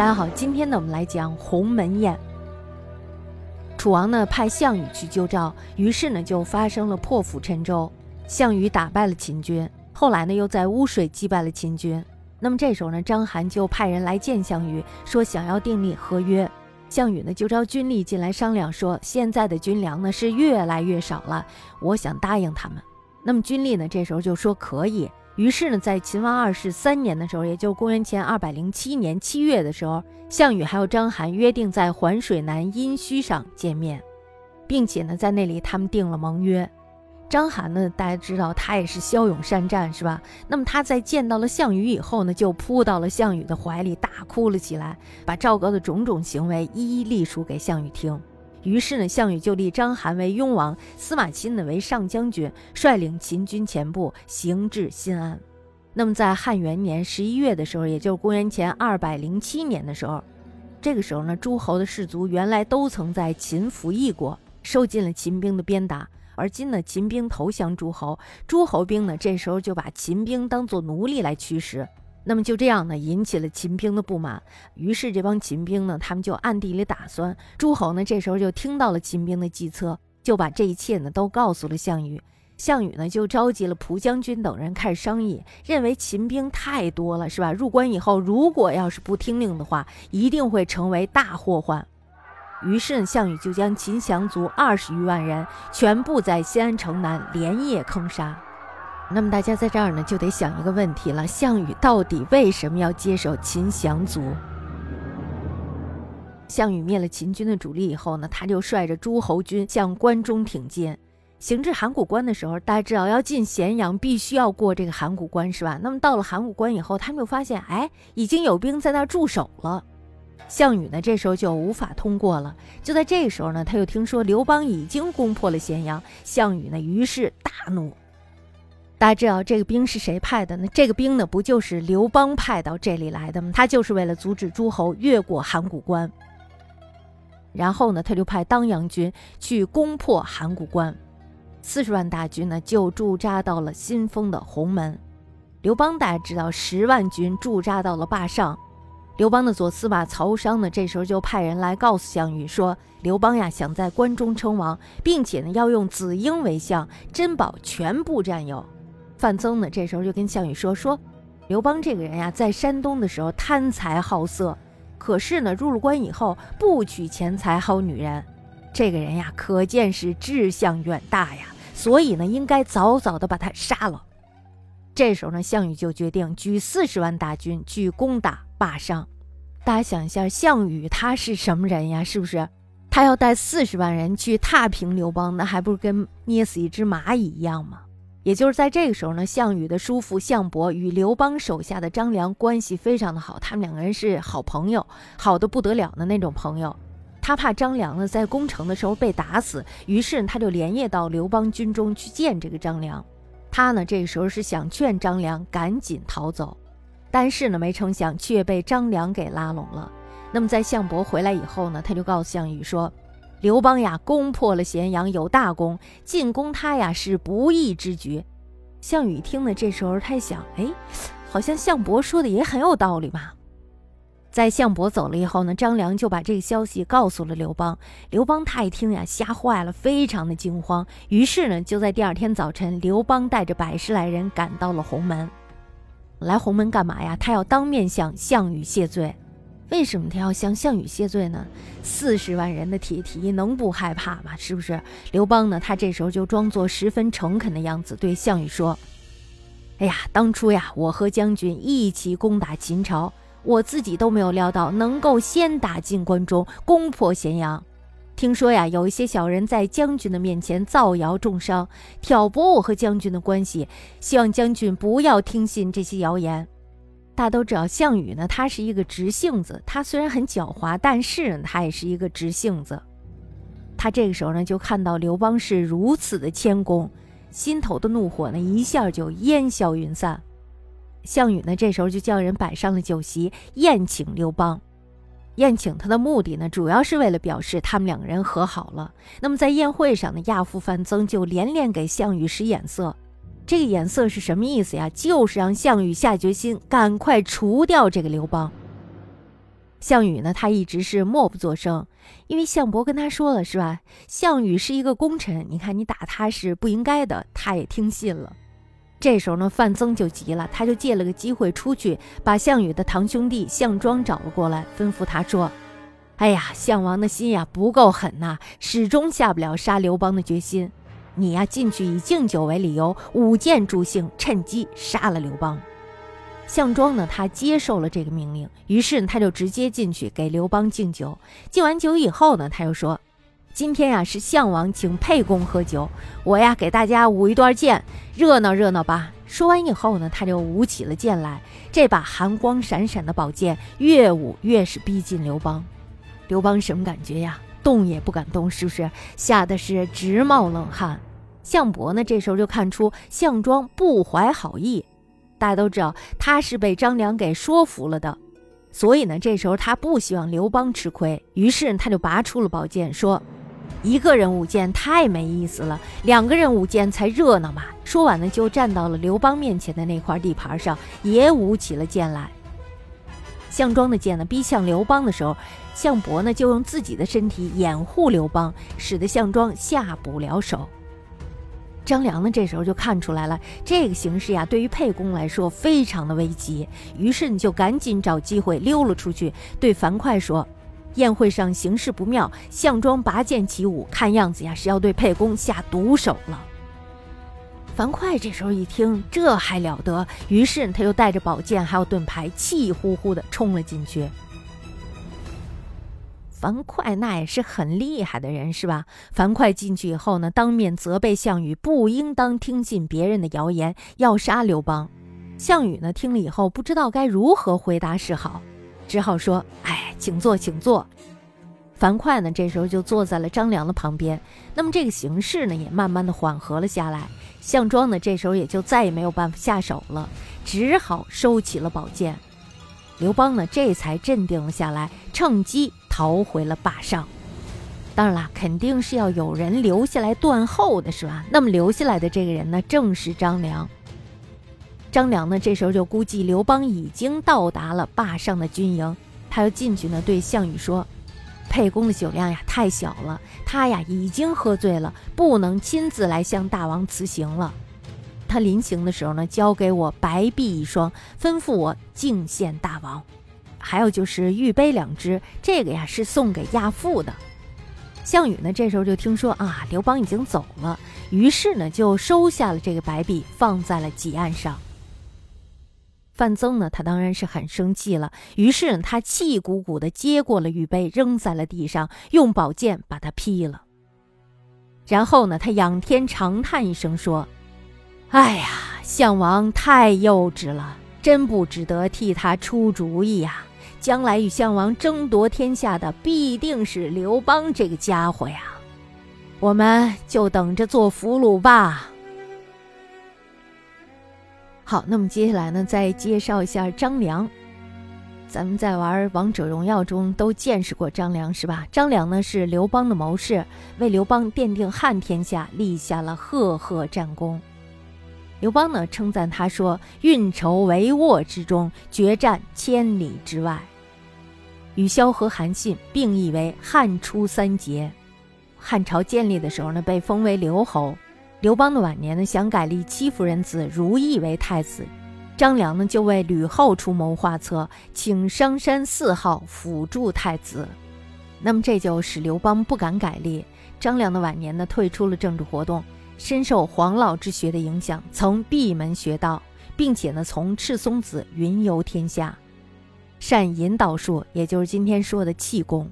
大家好，今天呢我们来讲鸿门宴。楚王呢派项羽去救赵，于是呢就发生了破釜沉舟。项羽打败了秦军，后来呢又在乌水击败了秦军。那么这时候呢，章邯就派人来见项羽，说想要订立合约。项羽呢就召军吏进来商量，说现在的军粮呢是越来越少了，我想答应他们。那么军吏呢这时候就说可以。于是呢，在秦王二世三年的时候，也就公元前二百零七年七月的时候，项羽还有章邯约定在环水南阴虚上见面，并且呢，在那里他们定了盟约。章邯呢，大家知道他也是骁勇善战，是吧？那么他在见到了项羽以后呢，就扑到了项羽的怀里，大哭了起来，把赵高的种种行为一一历述给项羽听。于是呢，项羽就立章邯为雍王，司马钦呢为上将军，率领秦军前部行至新安。那么在汉元年十一月的时候，也就是公元前二百零七年的时候，这个时候呢，诸侯的士卒原来都曾在秦服役过，受尽了秦兵的鞭打，而今呢，秦兵投降诸侯，诸侯兵呢这时候就把秦兵当作奴隶来驱使。那么就这样呢，引起了秦兵的不满。于是这帮秦兵呢，他们就暗地里打算。诸侯呢，这时候就听到了秦兵的计策，就把这一切呢都告诉了项羽。项羽呢，就召集了蒲将军等人开始商议，认为秦兵太多了，是吧？入关以后，如果要是不听令的话，一定会成为大祸患。于是项羽就将秦降卒二十余万人全部在西安城南连夜坑杀。那么大家在这儿呢，就得想一个问题了：项羽到底为什么要接手秦降卒？项羽灭了秦军的主力以后呢，他就率着诸侯军向关中挺进。行至函谷关的时候，大家知道要进咸阳必须要过这个函谷关，是吧？那么到了函谷关以后，他们就发现，哎，已经有兵在那儿驻守了。项羽呢，这时候就无法通过了。就在这时候呢，他又听说刘邦已经攻破了咸阳，项羽呢，于是大怒。大家知道这个兵是谁派的呢？这个兵呢，不就是刘邦派到这里来的吗？他就是为了阻止诸侯越过函谷关。然后呢，他就派当阳军去攻破函谷关，四十万大军呢就驻扎到了新丰的鸿门。刘邦大家知道，十万军驻扎到了霸上。刘邦的左司马曹商呢，这时候就派人来告诉项羽说，刘邦呀想在关中称王，并且呢要用子婴为相，珍宝全部占有。范增呢，这时候就跟项羽说：“说刘邦这个人呀，在山东的时候贪财好色，可是呢，入了关以后不娶钱财好女人，这个人呀，可见是志向远大呀。所以呢，应该早早的把他杀了。”这时候呢，项羽就决定举四十万大军去攻打霸上。大家想一下，项羽他是什么人呀？是不是他要带四十万人去踏平刘邦，那还不是跟捏死一只蚂蚁一样吗？也就是在这个时候呢，项羽的叔父项伯与刘邦手下的张良关系非常的好，他们两个人是好朋友，好的不得了的那种朋友。他怕张良呢在攻城的时候被打死，于是他就连夜到刘邦军中去见这个张良。他呢这个时候是想劝张良赶紧逃走，但是呢没成想却被张良给拉拢了。那么在项伯回来以后呢，他就告诉项羽说。刘邦呀，攻破了咸阳，有大功。进攻他呀，是不义之举。项羽听了，这时候他想，哎，好像项伯说的也很有道理嘛。在项伯走了以后呢，张良就把这个消息告诉了刘邦。刘邦他一听呀，吓坏了，非常的惊慌。于是呢，就在第二天早晨，刘邦带着百十来人赶到了鸿门。来鸿门干嘛呀？他要当面向项羽谢罪。为什么他要向项羽谢罪呢？四十万人的铁蹄能不害怕吗？是不是？刘邦呢？他这时候就装作十分诚恳的样子，对项羽说：“哎呀，当初呀，我和将军一起攻打秦朝，我自己都没有料到能够先打进关中，攻破咸阳。听说呀，有一些小人在将军的面前造谣重伤，挑拨我和将军的关系，希望将军不要听信这些谣言。”大家都知道，项羽呢，他是一个直性子。他虽然很狡猾，但是他也是一个直性子。他这个时候呢，就看到刘邦是如此的谦恭，心头的怒火呢，一下就烟消云散。项羽呢，这时候就叫人摆上了酒席，宴请刘邦。宴请他的目的呢，主要是为了表示他们两个人和好了。那么在宴会上呢，亚父范增就连连给项羽使眼色。这个眼色是什么意思呀？就是让项羽下决心，赶快除掉这个刘邦。项羽呢，他一直是默不作声，因为项伯跟他说了，是吧？项羽是一个功臣，你看你打他是不应该的，他也听信了。这时候呢，范增就急了，他就借了个机会出去，把项羽的堂兄弟项庄找了过来，吩咐他说：“哎呀，项王的心呀不够狠呐，始终下不了杀刘邦的决心。你呀进去以敬酒为理由，舞剑助兴，趁机杀了刘邦。”项庄呢，他接受了这个命令，于是他就直接进去给刘邦敬酒。敬完酒以后呢，他又说：“今天呀是项王请沛公喝酒，我呀给大家舞一段剑，热闹热闹吧。”说完以后呢，他就舞起了剑来。这把寒光闪闪的宝剑越舞越是逼近刘邦。刘邦什么感觉呀？动也不敢动，是不是？吓得是直冒冷汗。项伯呢，这时候就看出项庄不怀好意。大家都知道他是被张良给说服了的，所以呢，这时候他不希望刘邦吃亏，于是他就拔出了宝剑，说：“一个人舞剑太没意思了，两个人舞剑才热闹嘛。”说完呢，就站到了刘邦面前的那块地盘上，也舞起了剑来。项庄的剑呢逼向刘邦的时候，项伯呢就用自己的身体掩护刘邦，使得项庄下不了手。张良呢，这时候就看出来了，这个形势呀，对于沛公来说非常的危急，于是你就赶紧找机会溜了出去，对樊哙说：“宴会上形势不妙，项庄拔剑起舞，看样子呀是要对沛公下毒手了。”樊哙这时候一听，这还了得，于是他又带着宝剑还有盾牌，气呼呼的冲了进去。樊哙那也是很厉害的人，是吧？樊哙进去以后呢，当面责备项羽不应当听信别人的谣言，要杀刘邦。项羽呢，听了以后不知道该如何回答是好，只好说：“哎，请坐，请坐。”樊哙呢，这时候就坐在了张良的旁边。那么这个形势呢，也慢慢的缓和了下来。项庄呢，这时候也就再也没有办法下手了，只好收起了宝剑。刘邦呢，这才镇定了下来，趁机。逃回了坝上，当然啦，肯定是要有人留下来断后的，是吧？那么留下来的这个人呢，正是张良。张良呢，这时候就估计刘邦已经到达了坝上的军营，他要进去呢，对项羽说：“沛公的酒量呀太小了，他呀已经喝醉了，不能亲自来向大王辞行了。他临行的时候呢，交给我白璧一双，吩咐我敬献大王。”还有就是玉杯两只，这个呀是送给亚父的。项羽呢，这时候就听说啊，刘邦已经走了，于是呢就收下了这个白璧，放在了几案上。范增呢，他当然是很生气了，于是他气鼓鼓地接过了玉杯，扔在了地上，用宝剑把它劈了。然后呢，他仰天长叹一声说：“哎呀，项王太幼稚了，真不值得替他出主意呀。”将来与项王争夺天下的必定是刘邦这个家伙呀，我们就等着做俘虏吧。好，那么接下来呢，再介绍一下张良。咱们在玩王者荣耀中都见识过张良，是吧？张良呢是刘邦的谋士，为刘邦奠定汉天下立下了赫赫战功。刘邦呢称赞他说：“运筹帷幄之中，决战千里之外。”与萧何、韩信并译为汉初三杰。汉朝建立的时候呢，被封为刘侯。刘邦的晚年呢，想改立戚夫人子如意为太子。张良呢，就为吕后出谋划策，请商山四号辅助太子。那么这就使刘邦不敢改立。张良的晚年呢，退出了政治活动，深受黄老之学的影响，曾闭门学道，并且呢，从赤松子云游天下。善引导术，也就是今天说的气功。